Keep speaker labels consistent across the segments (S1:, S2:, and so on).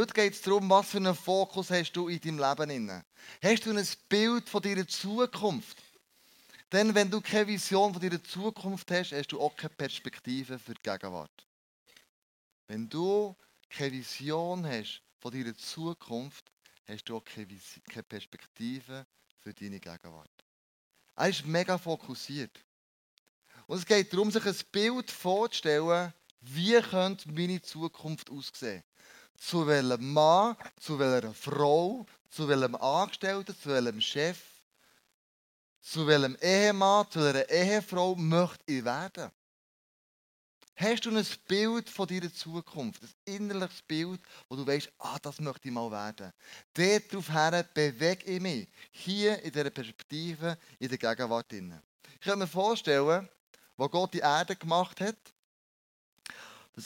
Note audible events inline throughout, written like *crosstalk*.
S1: Heute geht es darum, was für einen Fokus hast du in deinem Leben inne. Hast du ein Bild von deiner Zukunft? Denn wenn du keine Vision von deiner Zukunft hast, hast du auch keine Perspektive für die Gegenwart. Wenn du keine Vision hast von deiner Zukunft, hast du auch keine, Perspektive für deine Gegenwart. Er ist mega fokussiert. Und es geht darum, sich ein Bild vorzustellen, wie könnte meine Zukunft aussehen. Zu welchem Mann, zu welcher Frau, zu welchem Angestellten, zu welchem Chef, zu welchem Ehemann, zu welcher Ehefrau möchte ich werden. Hast du ein Bild von deiner Zukunft, ein innerliches Bild, wo du weißt, ah, das möchte ich mal werden. Daraufhin bewege ich mich, hier in dieser Perspektive, in der Gegenwart. Ich kann mir vorstellen, wo Gott die Erde gemacht hat,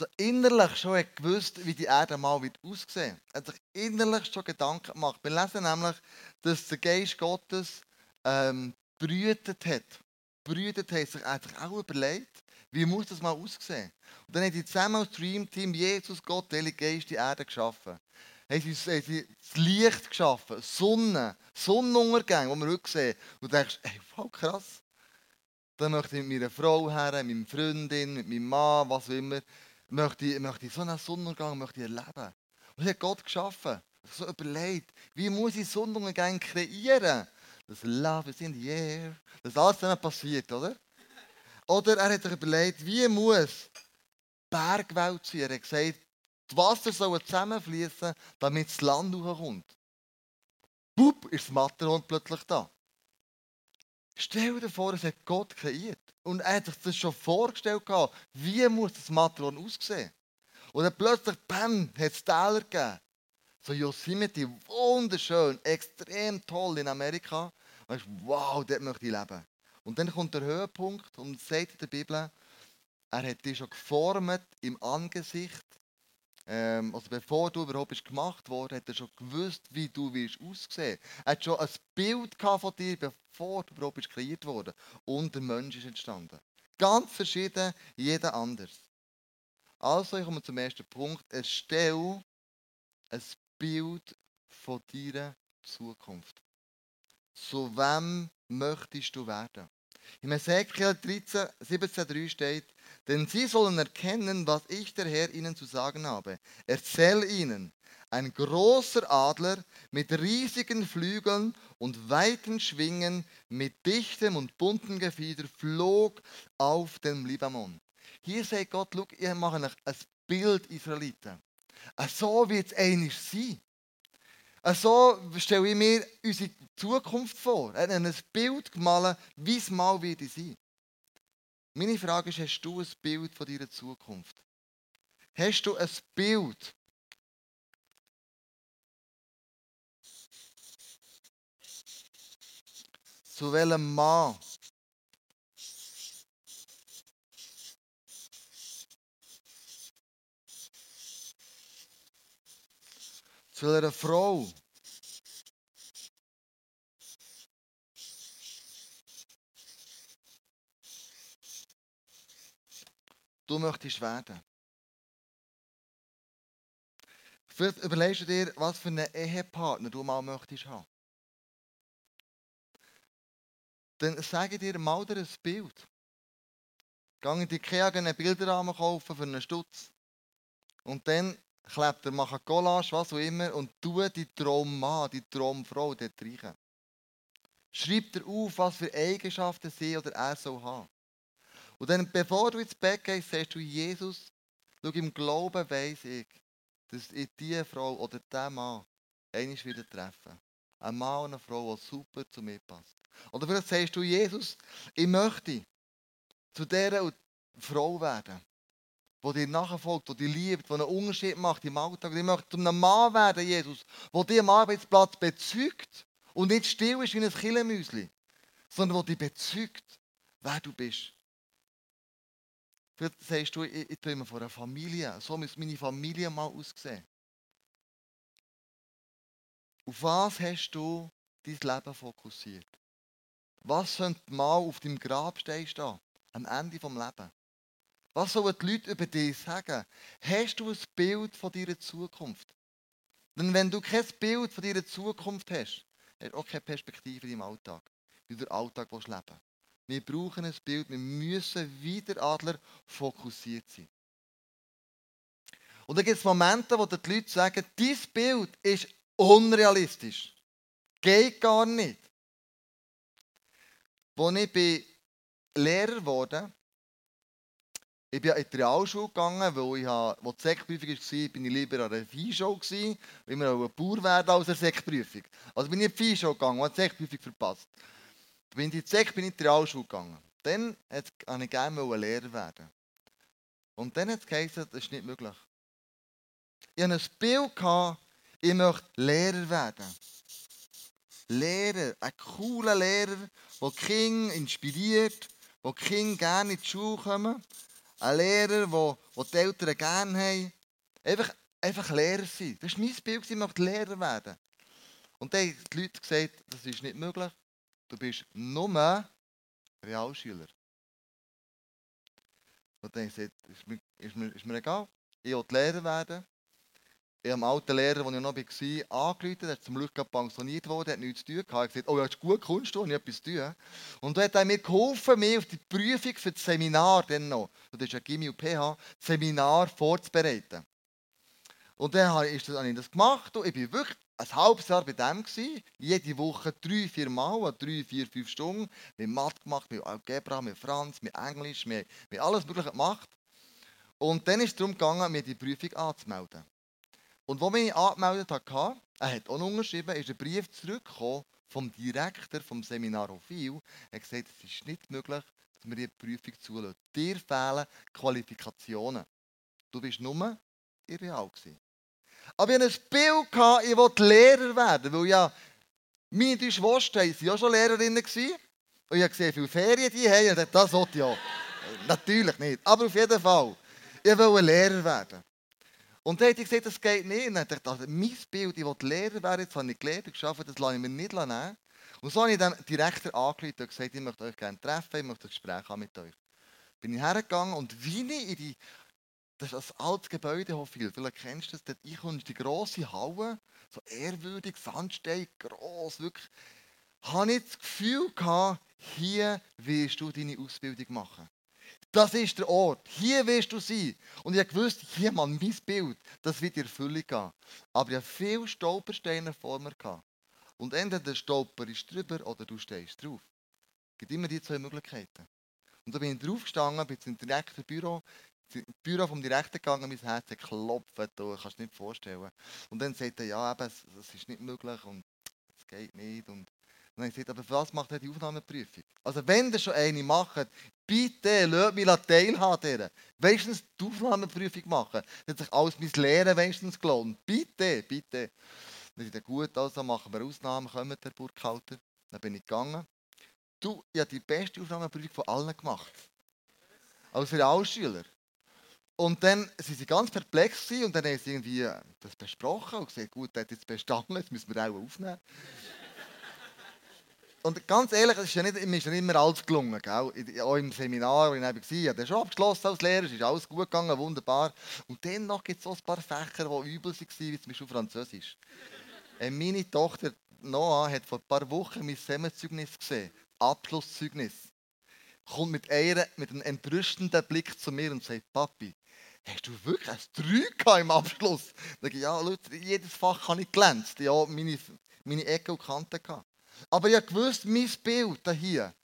S1: er innerlich schon gewusst, wie die Erde mal wird aussehen. Er hat sich innerlich schon Gedanken gemacht. Wir lesen nämlich, dass der Geist Gottes ähm, brütet hat. Brütet hat sich einfach auch überlegt, wie muss das mal aussehen. Und dann hat die zusammen als Dream Team Jesus, Gott, der Geist die Erde geschaffen. Haben sie, haben sie das Licht geschaffen, Sonne, Sonnenuntergang, die wir heute sehen. Und du denkst, ey, voll krass. Dann möchte ich mit meiner Frau her, mit meiner Freundin, mit meinem Mann, was auch immer, möchte ich, möchte ich so einen Sonnenuntergang möchte ich erleben. Und das hat Gott geschaffen. So überlegt, wie muss ich Sonnenuntergang kreieren? Das Love is in the air. Das ist alles zusammen passiert, oder? Oder er hat sich überlegt, wie muss Bergwelt sein? Er hat gesagt, die Wasser sollen zusammenfließen, damit das Land hochkommt. Pup, ist das Matterhorn plötzlich da. Stell dir vor, es hat Gott kreiert. Und er hat sich das schon vorgestellt, wie muss das Matron aussehen. Und dann plötzlich, bam, hat es Täler gegeben. So Yosemite, wunderschön, extrem toll in Amerika. Und ich, wow, dort möchte ich leben. Und dann kommt der Höhepunkt und sagt in der Bibel, er hat dich schon geformt im Angesicht ähm, also bevor du überhaupt gemacht worden, hat er schon gewusst, wie du wirst aussehen. Er hat schon ein Bild von dir, bevor du überhaupt kreiert worden. Und der Mensch ist entstanden. Ganz verschieden, jeder anders. Also, ich komme zum ersten Punkt. Erstell ein Bild von deiner Zukunft. Zu wem möchtest du werden? Im Ezekiel 13, 17,3 steht, denn sie sollen erkennen, was ich der Herr ihnen zu sagen habe. Erzähl ihnen, ein großer Adler mit riesigen Flügeln und weiten Schwingen, mit dichtem und bunten Gefieder, flog auf den Libanon. Hier sagt Gott, schau, ich mache ein Bild Israeliten. So wird es eigentlich sein. So stelle ich mir unsere Zukunft vor. Er hat ein Bild gemalt, wie es mal wird sein. Meine Frage ist, hast du ein Bild von deiner Zukunft? Hast du ein Bild? Zu welchem Mann? Zu welcher Frau? Du möchtest werden. Vielleicht überlegst du dir, was für einen Ehepartner du mal möchtest haben. Dann sage dir mal dir ein Bild. Geh in die Ikea einen Bilderrahmen kaufen für einen Stutz. Und dann klebt er, macht eine Collage, was auch immer, und tu die Traummann, die Traumfrau dort rein. Schreib dir auf, was für Eigenschaften sie oder er soll haben. Und dann, bevor du ins Bett gehst, sagst du, Jesus, schau, im Glauben weiss ich, dass ich diese Frau oder diesen Mann einmal wieder treffe. Ein Mann und eine Frau, die super zu mir passt. Oder vielleicht sagst du, Jesus, ich möchte zu dieser Frau werden, die dir nachfolgt, die dich liebt, die einen Unterschied macht im Alltag. Ich möchte zu einem Mann werden, Jesus, der dich am Arbeitsplatz bezeugt und nicht still ist wie ein Killemüsli, sondern der dich bezeugt, wer du bist. Vielleicht sagst du, ich, ich träume von einer Familie. So muss meine Familie mal aussehen. Auf was hast du dein Leben fokussiert? Was sollte mal auf deinem Grabstein stehen? Am Ende des Lebens? Was sollen die Leute über dich sagen? Hast du ein Bild von deiner Zukunft? Denn wenn du kein Bild von deiner Zukunft hast, hast du auch keine Perspektive deinem Alltag, wie du den Alltag leben willst. Wir brauchen ein Bild, wir müssen wie der Adler fokussiert sein. Und dann gibt es Momente, wo die Leute sagen, dieses Bild ist unrealistisch. Geht gar nicht. Als ich Lehrer geworden ich bin in die Realschule gegangen, weil ich wo die Sekprüfung war, bin ich lieber an der Viehschule gewesen, weil wir ein Bauer werden als eine Sekprüfung. Also bin ich in die Viehschule gegangen und habe die Sekprüfung verpasst. Bin ich Sek, bin ich in die Realschule gegangen. Dann wollte ich gerne Lehrer werden. Und dann hat es das ist nicht möglich. Ich hatte ein Bild, gehabt, ich möchte Lehrer werden. Lehrer, ein cooler Lehrer, der die Kinder inspiriert, der die Kinder gerne in die Schule kommen ein Lehrer, wo, wo die Eltern gerne haben. Einfach, einfach Lehrer sein. Das war mein Bild, ich möchte Lehrer werden. Und dann haben die Leute gesagt, das ist nicht möglich. Du bist nur Realschüler. Und dann gesagt, ist mir, ist mir, ist mir egal. Ich will Lehrer werden. Ich habe einen alten Lehrer, der ich noch war, angerufen. Er ist zum Glück pensioniert worden, hat nichts zu tun. Ich habe gesagt, oh, ja, ist gut, kommst du, ich etwas zu tun. Und er hat mir geholfen, mich auf die Prüfung für das Seminar, dann noch, das ist ein Gimmi und PH, Seminar vorzubereiten. Und dann habe ich das gemacht und ich war wirklich ein halbes Jahr bei dem. Gewesen. Jede Woche drei, vier Mal, drei, vier, fünf Stunden. Wir haben Mathe gemacht, mit Algebra, mit Franz, mit Englisch, wir haben alles Mögliche gemacht. Und dann ist es darum gegangen, mir die Prüfung anzumelden. Und als ich mich angemeldet habe, er hat auch unterschrieben, ist ein Brief zurückgekommen vom Direktor vom Seminar Hofil. Er hat gesagt, es ist nicht möglich, dass wir die Prüfung zulassen. Dir fehlen Qualifikationen. Du bist nur irreal gewesen. Aber ich hatte ein Bild, gehabt, ich wollte Lehrer werden, weil ja meine drei Schwestern waren ja schon Lehrerinnen. Und ich habe gesehen, wie viele Ferien die haben. Und das wollte ich auch. Natürlich nicht, aber auf jeden Fall. Ich wollte Lehrer werden. Und dann hat ich gesagt, das geht nicht. Und dann dachte ich, also mein Bild, ich will Lehrer werden, jetzt habe ich gelernt, geschafft, das lasse ich mir nicht nehmen. Und so habe ich dann Direktor angerufen und gesagt, ich möchte euch gerne treffen, ich möchte ein Gespräch haben mit euch. Bin ich hergegangen und wie ich in die, das ist ein altes Gebäude, Hofil, vielleicht kennst du das, dort ich in die grosse Halle, so ehrwürdig, Sandstein, gross, wirklich, habe ich das Gefühl gehabt, hier wirst du deine Ausbildung machen. Das ist der Ort. Hier wirst du sein. Und ich wusste, hier, Mann, mein Bild, das wird in Erfüllung gehen. Aber ich hatte viele Stolpersteine vor mir. Gehabt. Und entweder der Stolper ist drüber oder du stehst drauf. Es gibt immer die zwei Möglichkeiten. Und da bin ich draufgestanden, bin ins Direktorbüro, ins Büro vom Direktor gegangen, mein Herz hat geklopft, du kannst dir nicht vorstellen. Und dann sagt er, ja, eben, das ist nicht möglich und es geht nicht. Und dann habe ich gesagt, aber was macht er die Aufnahmeprüfung? Also wenn ihr schon eine macht, bitte lasst mich teilhaben. Wenigstens die Aufnahmeprüfung machen. Das hat sich alles mein Lehren wenigstens gelohnt. Bitte, bitte. Dann ist gut, also machen wir Ausnahmen, kommen der Burghalter. Dann bin ich gegangen. Du, ich habe die beste Aufnahmeprüfung von allen gemacht. Als Realschüler. Und dann sind sie ganz perplex und dann haben sie irgendwie das besprochen und gesagt, gut, der hat jetzt bestanden, jetzt müssen wir auch aufnehmen. Und ganz ehrlich, es ist ja nicht, mir ist ja nicht immer alles gelungen. Gell? Auch im Seminar, wo ich war, ich habe schon abgeschlossen als Lehrer, es ist alles gut gegangen, wunderbar. Und dann noch gibt es so ein paar Fächer, die übel waren, wie zum Beispiel Französisch. Äh, meine Tochter Noah hat vor ein paar Wochen mein Semmelzeugnis gesehen, Abschlusszeugnis. Kommt mit, einer, mit einem entrüstenden Blick zu mir und sagt, Papi, hast du wirklich ein 3 im Abschluss? Ich, ja, Leute, jedes Fach habe ich glänzt. Ja, meine, meine Ecke und Kanten gehabt. Aber ich wusste, mein Bild hier,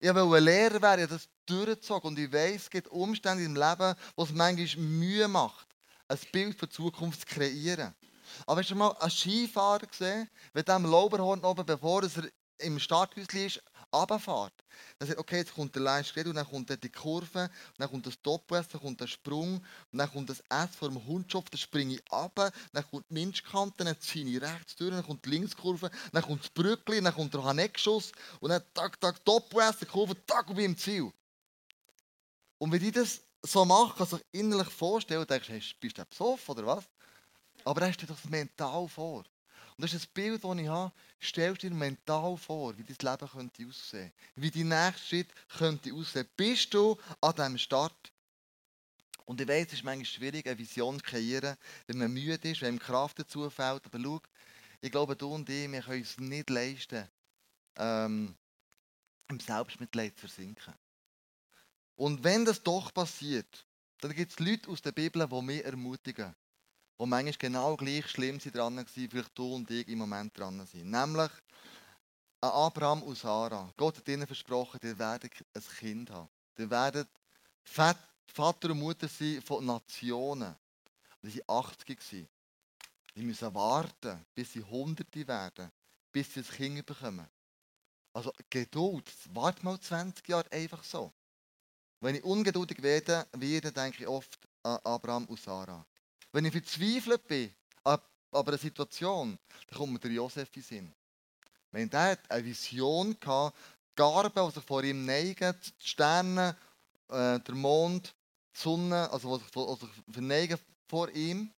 S1: ich wollte Lehrer werden, ich das durchgezogen. Und ich weiß, es gibt Umstände im Leben, wo es manchmal Mühe macht, ein Bild für die Zukunft zu kreieren. Aber hast du mal einen Skifahrer gesehen, der am Lauberhorn oben, bevor er im Starthäuschen ist, runterfährt. Dann sagt, okay, jetzt kommt der Line und dann kommt die Kurve, dann kommt das Doppel-S, dann kommt der Sprung, dann kommt das S vor dem Hundschopf, dann springe ich runter, dann kommt die Minzkante, dann ziehe ich rechts durch, dann kommt die Linkskurve, dann kommt das Brückli, dann kommt der Haneckschuss und dann tak, tak, Doppel-S, die Kurve, tak, und bin im Ziel. Und wenn ich das so mache, kann sich innerlich vorstellen, denkst du, hey, bist du besoffen oder was? Aber hast du dir das mental vor. Und das ist ein Bild, das ich habe. Stell dir mental vor, wie dein Leben könnte aussehen Wie dein nächster Schritt könnte aussehen. Bist du an diesem Start? Und ich weiß, es ist manchmal schwierig, eine Vision zu kreieren, wenn man müde ist, wenn ihm Kraft dazu fällt. Aber schau, ich glaube, du und ich, wir können es nicht leisten, ähm, im Selbstmitleid zu versinken. Und wenn das doch passiert, dann gibt es Leute aus der Bibel, die mich ermutigen. Die manchmal genau gleich schlimm sind dran waren, vielleicht du und ich im Moment dran sind. Nämlich Abraham und Sarah. Gott hat ihnen versprochen, ihr werdet ein Kind haben. Ihr werdet Vater und Mutter sein von Nationen. Sie waren 80 Sie müssen warten, bis sie Hunderte werden, bis sie ein Kind bekommen. Also Geduld, warte mal 20 Jahre einfach so. Wenn ich ungeduldig werde, werde denke ich oft an Abraham und Sarah. Wenn ich verzweifelt bin an einer Situation, dann kommt mir der Josef in Sinn. Wenn der eine Vision hatte, Garben, die sich vor ihm neigen, die Sterne, äh, der Mond, die Sonne, also die sich, verneigen vor ihm.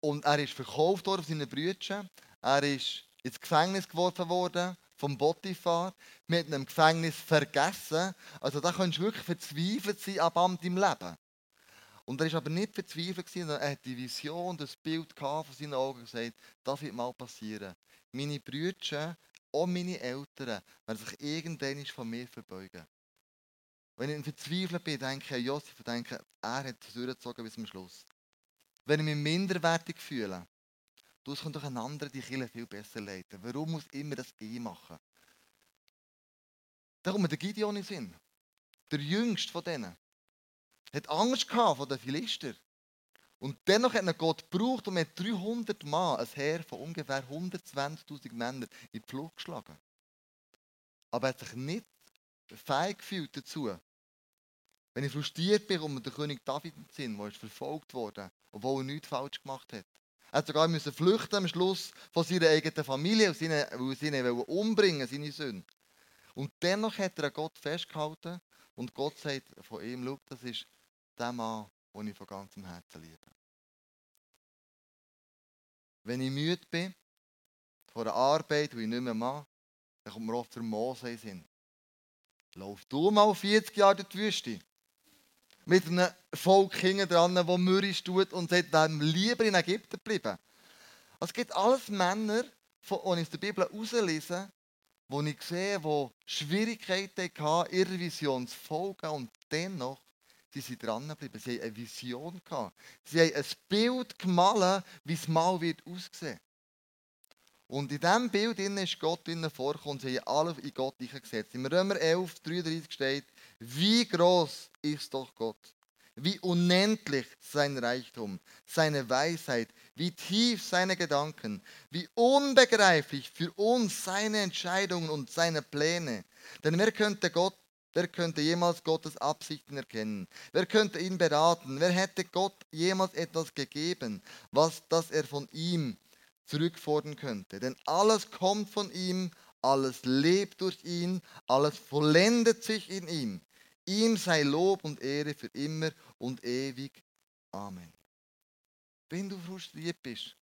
S1: Und er ist verkauft worden von seinen Brüdern. Er ist ins Gefängnis geworfen worden vom Potiphar. Mit einem Gefängnis vergessen. Also da kannst du wirklich verzweifelt sein ab deinem Leben. Und er war aber nicht verzweifelt, sondern er hat die Vision, das Bild von seinen Augen gesagt, das wird mal passieren. Meine Brüder, auch meine Eltern, werden sich irgendwann von mir verbeugen. Wenn ich verzweifelt bin, denke ich an Josef denke, er hat es durchgezogen bis zum Schluss. Wenn ich mich minderwertig fühle, du kannst doch einen anderen die Kirche viel besser leiten. Warum muss immer das ich machen? Da kommt der Gideon in Sinn. Der jüngste von denen. Hat Angst gehabt vor den Philister. Und dennoch hat er Gott gebraucht und mit 300 Mann ein Heer von ungefähr 120.000 Männern in die Flucht geschlagen. Aber er hat sich nicht fähig gefühlt dazu. Wenn ich frustriert bin, kommt der König David in den Sinn, der ist verfolgt wurde, obwohl er nichts falsch gemacht hat. Er hat sogar müssen flüchten am Schluss von seiner eigenen Familie, weil sie ihn umbringen seine Söhne. Und dennoch hat er Gott festgehalten und Gott sagt von ihm, schau, das ist der Mann, den ich von ganzem Herzen liebe. Wenn ich müde bin, von einer Arbeit, die ich nicht mehr mache, dann kommt mir oft der Mose in Sinn. Lauf du mal 40 Jahre durch die Wüste. Mit einem Volk hinten dran, das mürrisch tut und sagt, wir lieber in Ägypten bleiben. Also es gibt alles Männer, die ich aus der Bibel herauslese, wo ich sehe, die Schwierigkeiten hatten, ihrer Vision zu folgen und dennoch sie sind dranbleiben. Sie haben eine Vision gehabt. Sie haben ein Bild gemalt, wie es mal wird aussehen. Und in diesem Bild ist Gott vorgekommen und sie haben alle in Gott eingesetzt. Im Römer 11, 33 steht, wie groß ist doch Gott. Wie unendlich sein Reichtum, seine Weisheit, wie tief seine Gedanken, wie unbegreiflich für uns seine Entscheidungen und seine Pläne. Denn wer könnte Gott Wer könnte jemals Gottes Absichten erkennen? Wer könnte ihn beraten? Wer hätte Gott jemals etwas gegeben, was das er von ihm zurückfordern könnte? Denn alles kommt von ihm, alles lebt durch ihn, alles vollendet sich in ihm. Ihm sei Lob und Ehre für immer und ewig. Amen. Wenn du frustriert bist,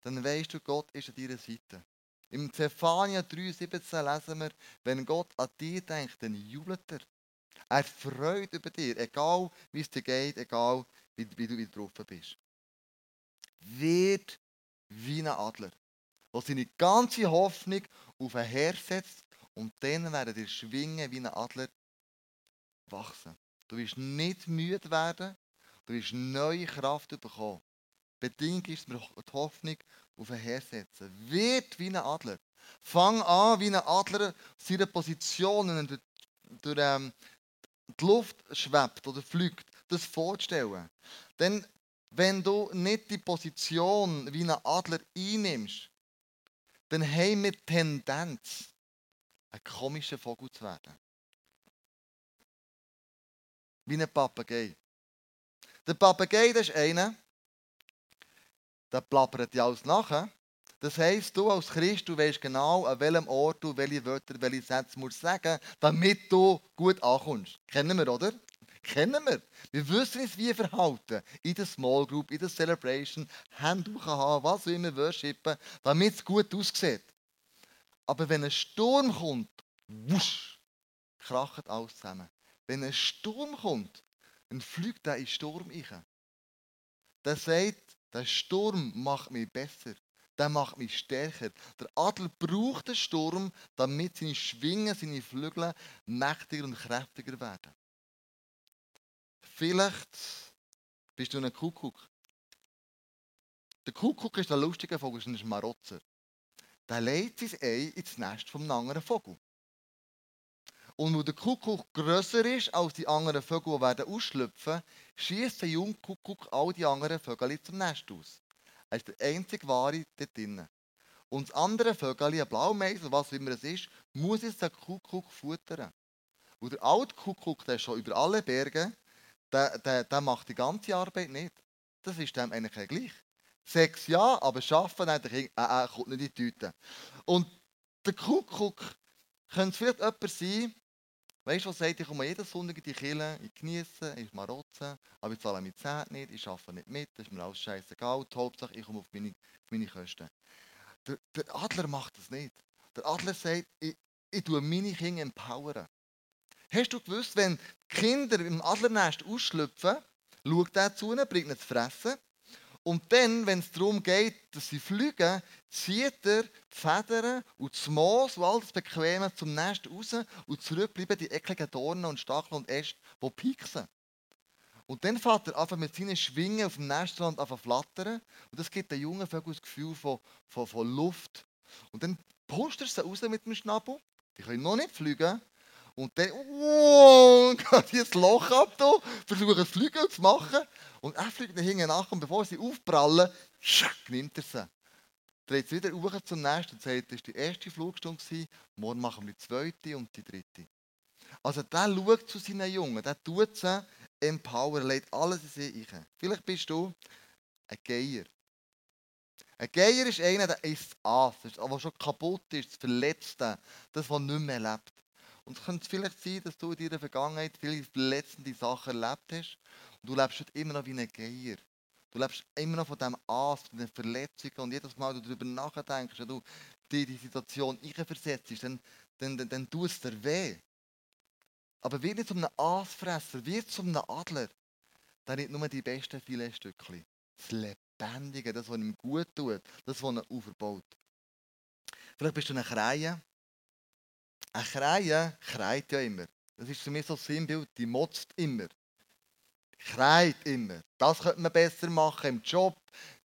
S1: dann weißt du, Gott ist an deiner Seite. Im Zephania 3,17 lesen wir, wenn Gott an dich denkt, dann jubelt er. Er freut über dich, egal wie es dir geht, egal wie, wie du wieder drauf bist. Wird wie ein Adler, der seine ganze Hoffnung auf ein Herr setzt und dann werden dir schwingen wie ein Adler wachsen. Du wirst nicht müde werden, du wirst neue Kraft bekommen. Bedingung ist, dass wir die Hoffnung auf ein Herr setzen. Wird wie ein Adler. Fang an, wie ein Adler seine Positionen durch, durch ähm, die Luft schwebt oder fliegt, das vorzustellen. Denn wenn du nicht die Position wie ein Adler einnimmst, dann haben wir die Tendenz, ein komischer Vogel zu werden. Wie ein Papagei. Der Papagei das ist einer, der plappert ja alles nachher. Das heisst, du als Christ, du weißt genau, an welchem Ort du welche Wörter, welche Sätze musst sagen, damit du gut ankommst. Kennen wir, oder? Kennen wir. Wir wissen uns, wie verhalten. In der Small Group, in der Celebration, Hände haben, was wir immer worshipen, damit es gut aussieht. Aber wenn ein Sturm kommt, wusch, kracht alles zusammen. Wenn ein Sturm kommt, dann fliegt er in den Sturm rein. Der sagt, der Sturm macht mich besser. Der macht mich stärker. Der Adler braucht den Sturm, damit seine Schwingen, seine Flügel mächtiger und kräftiger werden. Vielleicht bist du ein Kuckuck. Der Kuckuck ist der lustige Vogel, ist ein Schmarotzer. Der legt sein Ei ins Nest vom anderen Vogel. Und wo der Kuckuck grösser ist als die anderen Vögel, die werden ausschlüpfen, schießt der junge Kuckuck all die anderen Vögel zum Nest aus. Er ist der einzige Wahre dort drinnen. Und das andere Vögel, ein Blaumeis oder was immer es ist, muss jetzt den Kuckuck futtern. Und der alte Kuckuck, der ist schon über alle Berge, der, der, der macht die ganze Arbeit nicht. Das ist dem eigentlich gleich. Sechs ja, aber schaffen eigentlich äh, äh, kommt nicht in die Tüte. Und der Kuckuck könnte vielleicht jemand sein, weißt du, was sagt, ich komme jeden Sonntag in die Kirche, ich genieße, ich marotze, aber ich zahle meine Zeit nicht, ich arbeite nicht mit, das ist mir alles scheißegal. Die Hauptsache, ich komme auf meine, auf meine Kosten. Der, der, Adler macht das nicht. Der Adler sagt, ich, ich tue meine Kinder empowern. Hast du gewusst, wenn Kinder im Adlernest ausschlüpfen, schaut er zu ihnen, bringt ihnen zu fressen und dann, wenn es darum geht, dass sie fliegen, zieht er die Federn und das Moos und all das Bequeme zum Nest raus und zurück bleiben die ekligen Dornen und Stacheln und Äste, die pieksen. Und dann fährt er einfach mit seinen Schwingen auf dem Nestrand an flattern und das gibt den jungen Vögeln das Gefühl von, von, von Luft. Und dann pusht er sie raus mit dem Schnabel. Die können noch nicht fliegen. Und dann oh, *laughs* geht dieses Loch ab, da, versuchen das Fliegen zu machen. Und er fliegt dann hinten nach und bevor sie aufprallen, nimmt er sie. Dreht sie wieder hoch zum Nest und sagt, das war die erste Flugstunde, morgen machen wir die zweite und die dritte. Also der schaut zu seinen Jungen, der tut sie empower, legt alles in sie rein. Vielleicht bist du ein Geier. Ein Geier ist einer, der ist Aas, der schon kaputt ist, das Verletzte, das, was nicht mehr lebt. Und es könnte vielleicht sein, dass du in deiner Vergangenheit viele verletzende Sachen erlebt hast und du lebst heute immer noch wie ein Geier. Du lebst immer noch von diesem Aas, von den Verletzungen und jedes Mal, wenn du darüber nachdenkst, wenn du dir die Situation versetzt, dann, dann, dann, dann tut es dir weh. Aber wird nicht zu einem Aasfresser, wird zu einem Adler, der nicht nur die besten Filetstückchen. Das Lebendige, das, was ihm gut tut, das, was ihn aufbaut. Vielleicht bist du eine Krähe. Eine Krähe kreit ja immer. Das ist für mich so ein Sinnbild, die motzt immer schreit immer. Das könnte man besser machen im Job.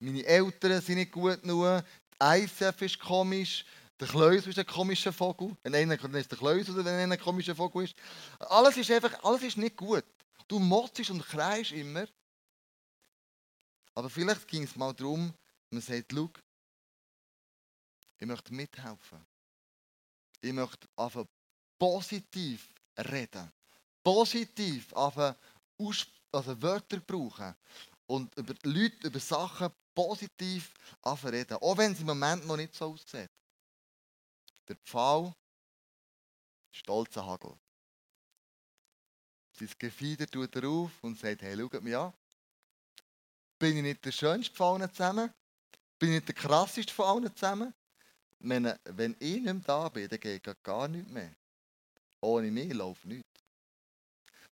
S1: Meine Eltern sind nicht gut genug. ICF ist komisch. Der Kleusel ist ein komischer Vogel. Wenn einer ist der Kleusel, wenn einer ein komischer Vogel ist. Alles ist einfach, alles ist nicht gut. Du motzest und kreist immer. Aber vielleicht ging es mal darum, man sagt, schau, ich möchte mithelfen. Ich möchte einfach positiv reden. Positiv aussprechen also Wörter brauchen und über Leute, über Sachen positiv reden, auch wenn es im Moment noch nicht so aussieht. Der Pfahl, stolzer Hagel. Sein Gefieder tut er auf und sagt, hey, schaut mich an. Bin ich nicht der schönste von allen zusammen? Bin ich nicht der krasseste von allen zusammen? Wenn, wenn ich nicht mehr da bin, dann geht gar nichts mehr. Ohne mich läuft nichts.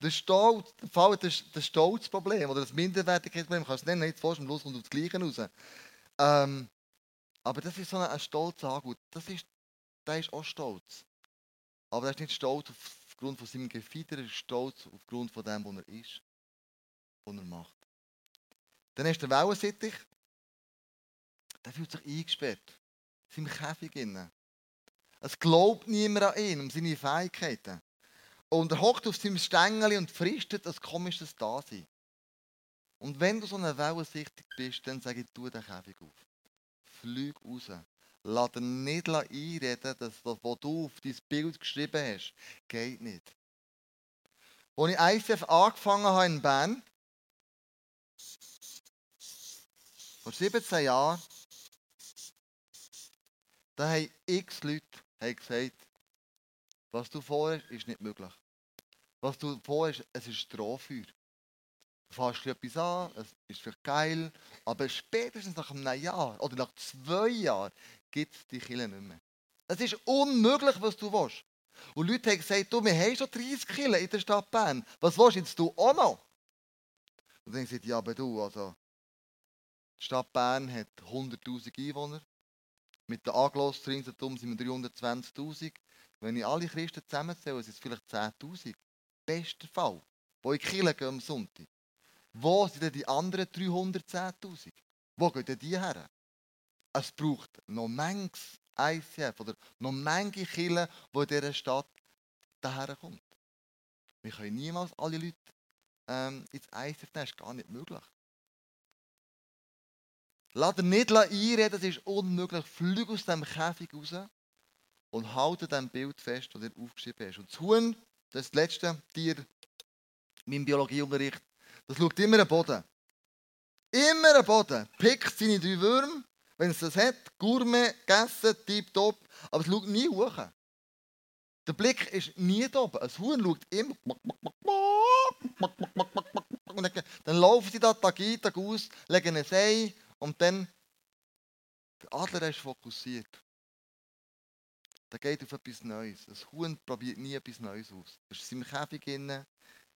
S1: Der Stolz, der das, das Stolzproblem oder das Minderwertigkeitsproblem, kannst du nicht vorstellen, bloß kommt auf das Gleiche raus. Ähm, aber das ist so ein, ein stolzer Angut. Das ist, der ist auch stolz. Aber er ist nicht stolz aufgrund von seinem Gefieder, er ist stolz aufgrund von dem, was er ist, was er macht. Dann ist der Wellensittich, der fühlt sich eingesperrt. In seinem Käfig. Innen. Es glaubt niemand an ihn, um seine Fähigkeiten. Und er hockt auf seinem Stängel und fristet ein komisches Dasein. Und wenn du so eine Wellensichtig bist, dann sage ich, tu den Käfig auf. Flüg raus. Lass dir nicht einreden, dass das, was du auf dein Bild geschrieben hast, geht nicht. Als ich ICF angefangen habe in Bern, vor 17 Jahren, da haben x Leute gesagt, was du vorhast, ist nicht möglich. Was du vorhast, es ist Strohfeuer. Du fährst etwas an, es ist vielleicht geil, aber spätestens nach einem Jahr oder nach zwei Jahren gibt es die Kille nicht mehr. Es ist unmöglich, was du willst. Und Leute haben gesagt, du, wir haben schon 30 Kille in der Stadt Bern. Was willst jetzt du auch noch? Und dann sagt ja, aber du, also, die Stadt Bern hat 100'000 Einwohner. Mit den Aglos ringsherum sind wir 320'000. Wenn ich alle Christen zusammenzähle, sind es vielleicht 10'000. Bester Fall. Wo ich Kirche gehen am Sonntag. Wo sind denn die anderen 310'000? Wo gehen denn die her? Es braucht noch manches ICF oder noch manche Kirchen, die in dieser Stadt daherkommt. Wir können niemals alle Leute ähm, ins ICF nehmen, das ist gar nicht möglich. Lass dir nicht einreden, das ist unmöglich. Flüg aus dem Käfig raus und halte dem Bild fest, das du aufgeschrieben hast. Und das Huhn, das ist das letzte Tier in meinem Biologieunterricht, das schaut immer am Boden. Immer am Boden. Pickt seine drei Würmer, wenn es das hat, Gourmet, gegessen, tipptopp, aber es schaut nie hoch. Der Blick ist nie da oben. Ein Huhn schaut immer. Dann laufen sie da Tag ein, Tag aus, legen ein Ei und dann. Der Adler ist fokussiert. Der geht auf etwas Neues. Ein Huhn probiert nie etwas Neues aus. Er ist in seinem Käfig innen,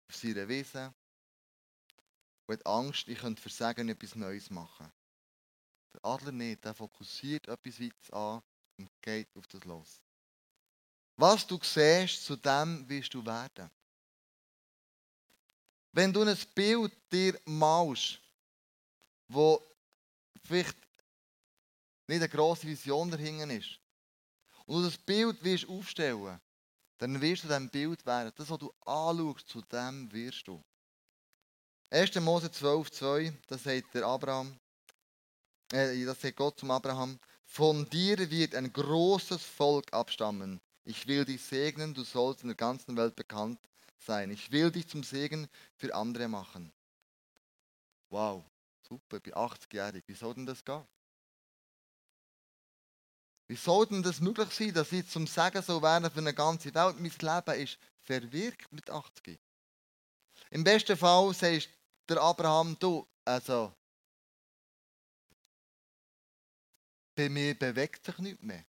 S1: auf seiner Wiese und hat Angst, ich könnte versagen und etwas Neues machen. Der Adler nicht, der fokussiert etwas Weites an und geht auf das los. Was du siehst, zu dem wirst du werden. Wenn du ein Bild dir malst, wo vielleicht nicht eine grosse Vision dahinter ist, und du das Bild wirst aufstellen, dann wirst du dem Bild werden. Das, was du anschaust, zu dem wirst du. 1. Mose 12, 2, da sagt der Abraham, äh, das sagt Gott zum Abraham, von dir wird ein großes Volk abstammen. Ich will dich segnen, du sollst in der ganzen Welt bekannt sein. Ich will dich zum Segen für andere machen. Wow, super, ich bin 80-jährig. Wie soll denn das gehen? Wie soll denn das möglich sein, dass ich zum Segen so werden für eine ganze Welt? Mein Leben ist verwirkt mit 80. Im besten Fall sagst der Abraham, du, also, bei mir bewegt sich nichts mehr.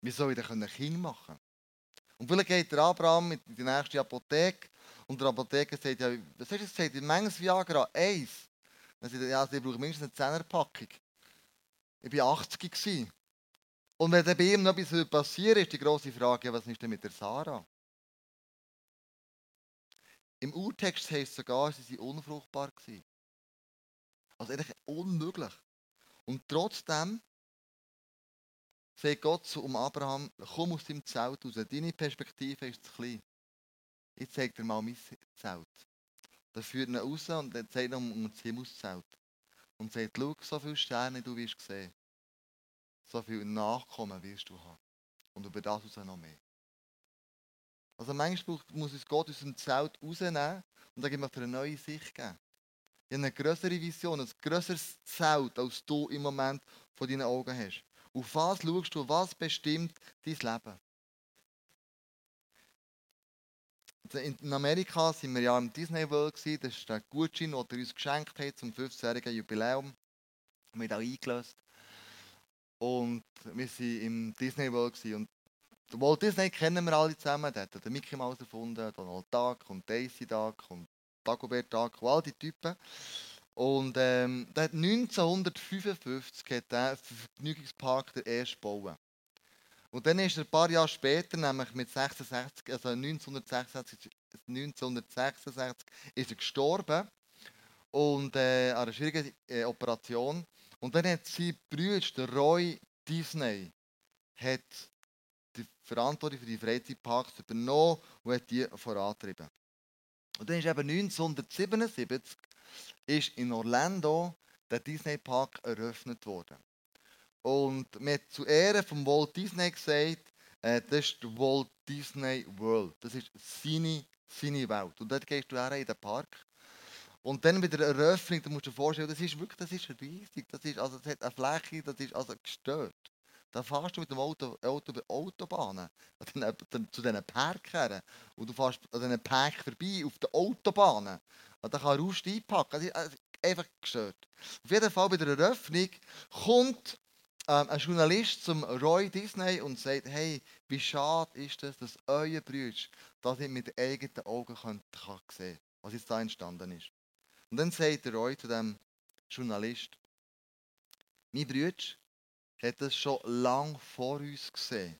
S1: Wie soll ich denn ein Kind machen? Und vielleicht geht der Abraham in die nächste Apotheke und der Apotheker sagt, ja, was hast du gesagt, in Menges Viagra? Eins. Dann sagt er, ja, ich brauche mindestens eine Zehnerpackung. Ich war 80 gewesen. Und wenn dann bei ihm noch etwas passieren ist die große Frage, was ist denn mit der Sarah? Im Urtext heißt es sogar, sie sind unfruchtbar gewesen. Also eigentlich unmöglich. Und trotzdem sagt Gott zu um Abraham, komm aus deinem Zelt raus. Deine Perspektive ist zu klein. Ich zeige dir mal mein Zelt. Dann führt ihn raus und dann zeigt er um das Himmelszelt. Und sagt, schau, so viele Sterne du wirst sehen. So viele Nachkommen wirst du haben. Und über das raus noch mehr. Also manchmal muss uns Gott aus dem Zelt rausnehmen und dann möchte er eine neue Sicht geben. Ich habe eine größere Vision, ein größeres Zelt, als du im Moment vor deinen Augen hast. Auf was schaust du? Was bestimmt dein Leben? In Amerika waren wir ja im Disney World. Das ist der Gutschein, den er uns geschenkt hat zum 15-jährigen Jubiläum. Wir haben eingelöst. Und wir waren im Disney World. Und Walt Disney kennen wir alle zusammen. Der hat den Mickey Mouse erfunden, Donald Duck und Daisy Duck und Dagobert Duck und all die Typen. Und ähm, der hat 1955 hat der Vergnügungspark der erste gebaut. Und dann ist er ein paar Jahre später, nämlich mit 66, also 1966, 1966 ist er gestorben und äh, an einer schwierigen äh, Operation. Und dann hat sein Bruder, der Roy Disney, hat die Verantwortung für die Freizeitparks übernommen und hat die vorantrieben. Und dann ist eben 1977 ist in Orlando der Disney Park eröffnet worden. Und man hat zu Ehren von Walt Disney gesagt, äh, das ist der Walt Disney World. Das ist seine, seine Welt. Und dort gehst du her in den Park. Und dann bei der Eröffnung, da musst du dir vorstellen, das ist wirklich das ist riesig. Das, ist, also, das hat eine Fläche, das ist also gestört. Da fährst du mit dem Auto, Auto über Autobahnen zu diesen Parkern. Und du fährst an diesen Park vorbei auf den Autobahnen. Und dann kann Rust einpacken. Das ist einfach gestört. Auf jeden Fall bei der Eröffnung kommt ähm, ein Journalist zum Roy Disney und sagt, hey, wie schade ist es, dass euer Bruder das nicht mit eigenen Augen könnt, kann sehen was jetzt da entstanden ist. Und dann sagt der Roy zu dem Journalist, mein Bruder hat das schon lang vor uns gesehen.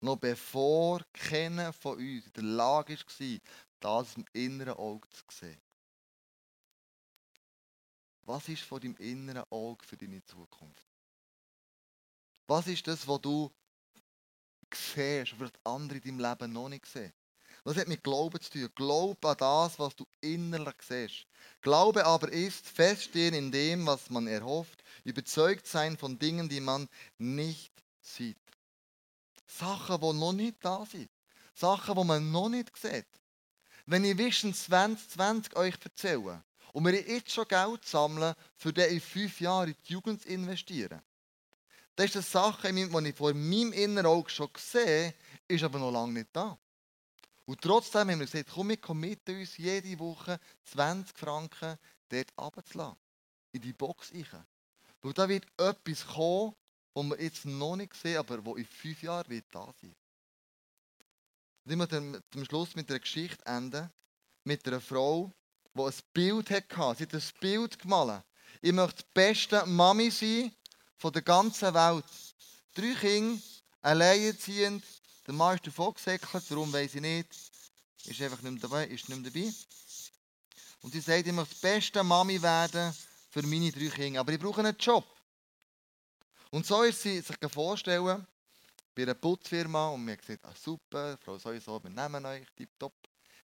S1: Noch bevor keiner von uns in der Lage war, das im inneren Auge zu sehen. Was ist vor deinem inneren Auge für deine Zukunft? Was ist das, was du siehst, was andere in deinem Leben noch nicht sehen? Das hat mit Glauben zu tun. Glaube an das, was du innerlich siehst. Glaube aber ist feststehen in dem, was man erhofft, überzeugt sein von Dingen, die man nicht sieht. Sachen, die noch nicht da sind. Sachen, die man noch nicht sieht. Wenn ich Vision 2020 euch erzähle und wir jetzt schon Geld sammeln, für die in fünf Jahren in die Jugend investieren, dann ist das Sache, die ich vor meinem inneren Auge schon sehe, ist aber noch lange nicht da. Und trotzdem haben wir gesagt, komm, wir committen uns jede Woche 20 Franken dort runterzulassen. In die Box rein. Weil da wird etwas kommen, das wir jetzt noch nicht sehen, aber wo in fünf Jahren wird da sein. Und ich möchte zum Schluss mit einer Geschichte enden. Mit einer Frau, die ein Bild hatte. Sie hat ein Bild gemalt. Ich möchte die beste Mami sein von der ganzen Welt. Drei Kinder, alleinerziehend, der Mann ist davon gesäckelt, warum weiß ich nicht. Ist einfach nicht mehr dabei. Ist nicht mehr dabei. Und sie sagt, ich möchte die beste Mami werden für meine drei Kinder. Aber ich brauche einen Job. Und so ist sie sich vorstellen, bei einer Putzfirma und mir gesagt, ah, super, Frau sowieso, wir nehmen euch, tipptopp.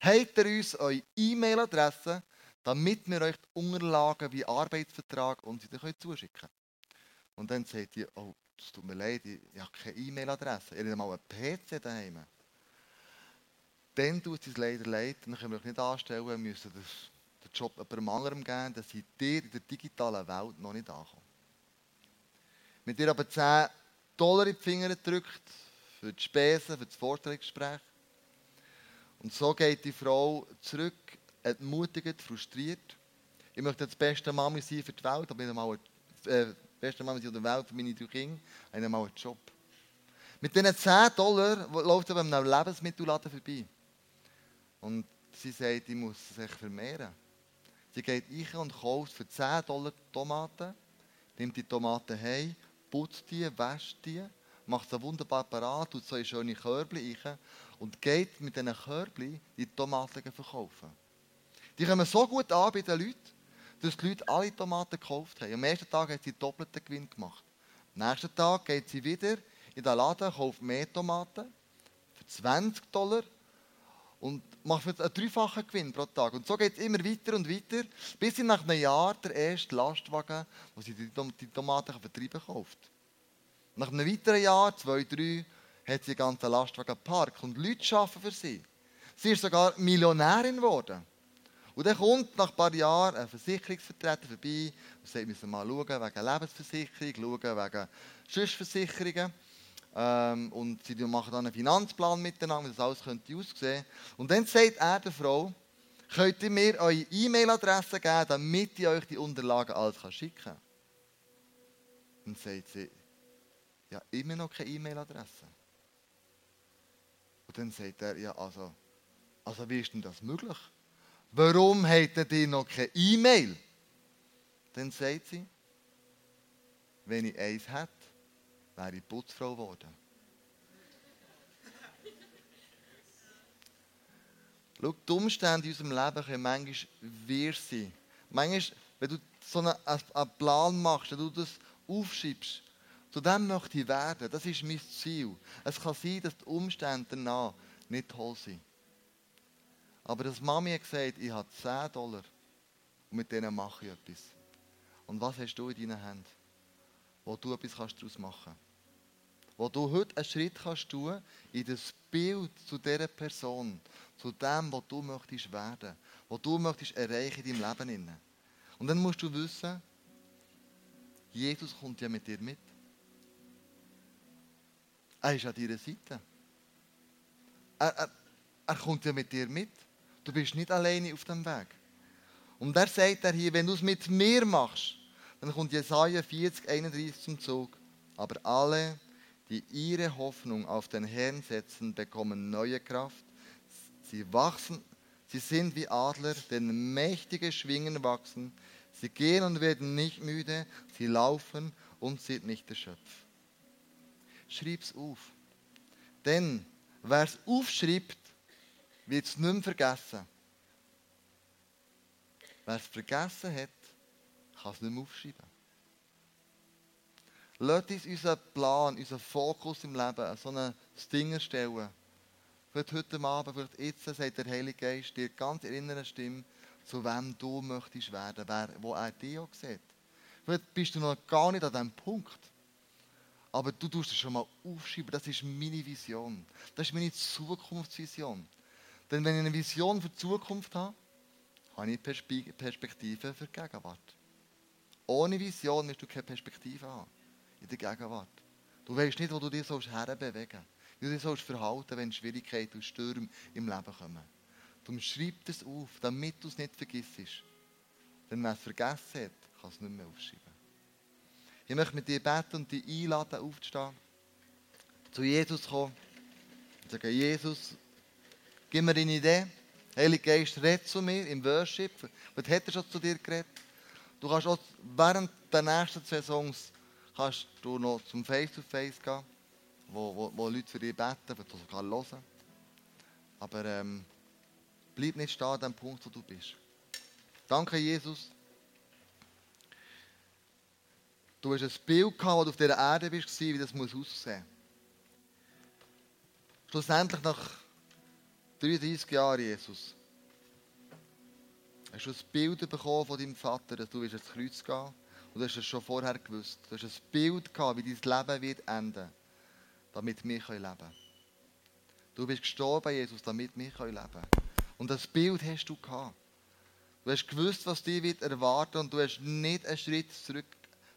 S1: Habt ihr uns eure E-Mail-Adresse, damit wir euch die Unterlagen wie Arbeitsvertrag und dir zuschicken können. Und dann sagt sie, oh, es tut mir leid, ich habe keine E-Mail-Adresse. Ich habe mal einen PC daheim. Dann tut es leider leid, dann können wir euch nicht anstellen, wir müssen den Job jemandem anderem geben, dass sie dir in der digitalen Welt noch nicht ankommen. Mit dir aber 10 Dollar in die Finger gedrückt, für die Spesen, für das Vorstellungsgespräch. Und so geht die Frau zurück, entmutigend, frustriert. Ich möchte das beste Mami sein für die Welt, aber nicht einmal äh, beste Mann in der Welt für meine drei Kinder, haben mal einen Job. Mit diesen 10 Dollar läuft er beim Lebensmittelladen vorbei. Und sie sagt, ich muss sich vermehren. Sie geht rein und kauft für 10 Dollar Tomaten, nimmt die Tomaten heim, putzt die, wäscht die, macht sie wunderbar parat, tut so in schöne Körbchen rein und geht mit diesen Körbchen die Tomaten verkaufen. Die kommen so gut an bei den Leuten, dass die Leute alle Tomaten gekauft haben. Am ersten Tag hat sie doppelten Gewinn gemacht. Am nächsten Tag geht sie wieder in den Laden, kauft mehr Tomaten für 20 Dollar und macht einen dreifachen Gewinn pro Tag. Und so geht es immer weiter und weiter, bis sie nach einem Jahr der erste Lastwagen, wo sie die Tomaten vertreiben kauft. Nach einem weiteren Jahr, zwei, drei, hat sie den ganzen Lastwagen geparkt und Leute arbeiten für sie. Sie ist sogar Millionärin geworden. Und dann kommt nach ein paar Jahren ein Versicherungsvertreter vorbei und sagt, wir müssen mal schauen wegen Lebensversicherung, schauen wegen Schussversicherungen. Ähm, und sie machen dann einen Finanzplan miteinander, wie das alles könnte aussehen. Und dann sagt er der Frau, könnt ihr mir eure E-Mail-Adresse geben, damit ich euch die Unterlagen alles schicken kann. Dann sagt sie, ja, immer noch keine E-Mail-Adresse. Und dann sagt er, ja, also, also wie ist denn das möglich? Warum hättet ihr noch keine E-Mail? Dann sagt sie, wenn ich eins hätte, wäre ich Putzfrau geworden. Schau, die Umstände in unserem Leben können manchmal wir sein. Manchmal, wenn du so einen, einen Plan machst, wenn du das aufschiebst, zu dem möchte ich werden, das ist mein Ziel. Es kann sein, dass die Umstände danach nicht toll sind. Aber das Mami hat gesagt, ich habe 10 Dollar und mit denen mache ich etwas. Und was hast du in deinen Händen, wo du etwas kannst daraus machen kannst? Wo du heute einen Schritt kannst tun in das Bild zu dieser Person, zu dem, was du möchtest werden, was du möchtest erreichen in deinem Leben. Und dann musst du wissen, Jesus kommt ja mit dir mit. Er ist an deiner Seite. Er, er, er kommt ja mit dir mit. Du bist nicht alleine auf dem Weg. Und er sagt er hier, wenn du es mit mir machst, dann kommt Jesaja 40, 31 zum Zug. Aber alle, die ihre Hoffnung auf den Herrn setzen, bekommen neue Kraft. Sie wachsen, Sie sind wie Adler, denen mächtige Schwingen wachsen. Sie gehen und werden nicht müde, sie laufen und sind nicht erschöpft. Schreib's auf. Denn wer es aufschreibt, wird es nicht mehr vergessen. Wer es vergessen hat, kann es nicht mehr aufschreiben. Lasst uns unseren Plan, unseren Fokus im Leben so ein Ding erstellen. Vielleicht heute Abend, vielleicht jetzt, sagt der Heilige Geist dir ganz in innere Stimme, zu wem du möchtest werden, wer, wo er dich auch sieht. Vielleicht bist du noch gar nicht an diesem Punkt. Aber du tust es schon mal aufschreiben, das ist meine Vision. Das ist meine Zukunftsvision. Denn wenn ich eine Vision für die Zukunft habe, habe ich Perspektive für die Gegenwart. Ohne Vision wirst du keine Perspektive haben in der Gegenwart. Du weißt nicht, wo du dich herbewegen sollst. Wie du dich sollst verhalten, wenn Schwierigkeiten und Stürme im Leben kommen. Du schreibst es auf, damit du es nicht vergisst. Denn wer es vergessen hat, kann es nicht mehr aufschreiben. Ich möchte mit dir beten und dich einladen, aufzustehen, zu Jesus kommen und sagen, Jesus, gib mir eine Idee. Heilige Geist, red zu mir im Worship. Was hat er schon zu dir geredet? Du kannst auch während der nächsten zwei Songs kannst du noch zum Face-to-Face gehen, wo, wo, wo Leute für dich beten, wo du sogar hören Aber ähm, bleib nicht stehen an dem Punkt, wo du bist. Danke, Jesus. Du hast ein Bild gehabt, wo du auf dieser Erde bist, wie das muss aussehen Schlussendlich nach 33 Jahren, Jesus, hast du ein Bild bekommen von deinem Vater, dass du ins Kreuz gehen und du hast es schon vorher gewusst. Du hast ein Bild gehabt, wie dein Leben wird enden, damit wir leben können. Du bist gestorben, Jesus, damit wir leben können. Und das Bild hast du gehabt. Du hast gewusst, was dich wird erwarten und du hast nicht einen Schritt zurück,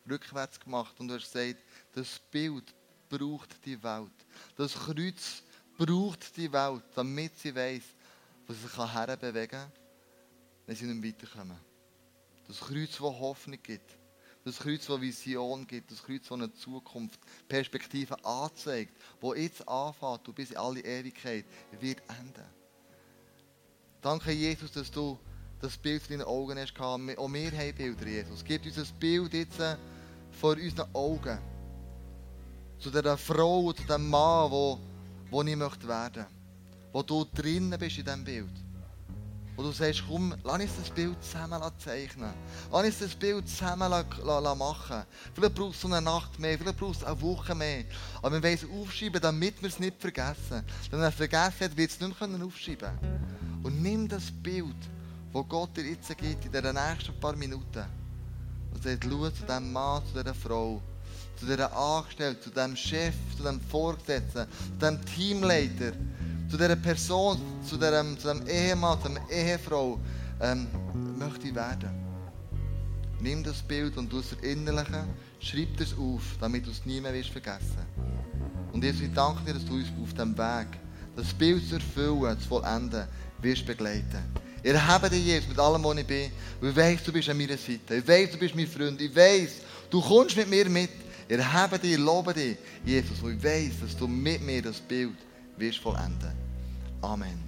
S1: rückwärts gemacht und du hast gesagt, das Bild braucht die Welt. Das Kreuz braucht die Welt, damit sie weiß, was sie sich herbewegen kann, wenn sie nicht weiterkommen. Das Kreuz, das Hoffnung gibt. Das Kreuz, das Vision gibt, das Kreuz, das eine Zukunft, Perspektive anzeigt, wo jetzt anfängt und bis in alle Ewigkeit wird enden. Danke, Jesus, dass du das Bild in deinen Augen hast. Auch wir haben Bilder, Jesus. Gib uns das Bild jetzt äh, vor unseren Augen. Zu dieser Frau, zu dem Mann, wo, wo ich möchte werden. Wo du drinnen bist in diesem Bild wo du sagst, komm, lass uns das Bild zusammen zeichnen. Lass uns das Bild zusammen machen. Vielleicht brauchst du eine Nacht mehr, vielleicht brauchst du eine Woche mehr. Aber wir wollen es aufschreiben, damit wir es nicht vergessen. Wenn er es vergessen hat, wird es nicht mehr aufschreiben Und nimm das Bild, das Gott dir jetzt gibt, in den nächsten paar Minuten. Und sagt, schau zu diesem Mann, zu dieser Frau, zu dieser Angestellten, zu diesem Chef, zu diesem Vorgesetzten, zu diesem Teamleiter zu dieser Person, zu diesem, zu diesem Ehemann, zu dieser Ehefrau ähm, möchte ich werden. Nimm das Bild und du es verinnerlichen, schreib es auf, damit du es nie mehr wirst vergessen Und Jesus, ich danke dir, dass du uns auf dem Weg, das Bild zu erfüllen, zu vollenden, wirst begleiten. Ich erhebe dich, Jesus, mit allem, was ich bin. Und ich weiss, du bist an meiner Seite. Ich weiss, du bist mein Freund. Ich weiss, du kommst mit mir mit. Ich erhebe dich, lobe dich, Jesus. Und ich weiss, dass du mit mir das Bild wirst vollenden. Amen.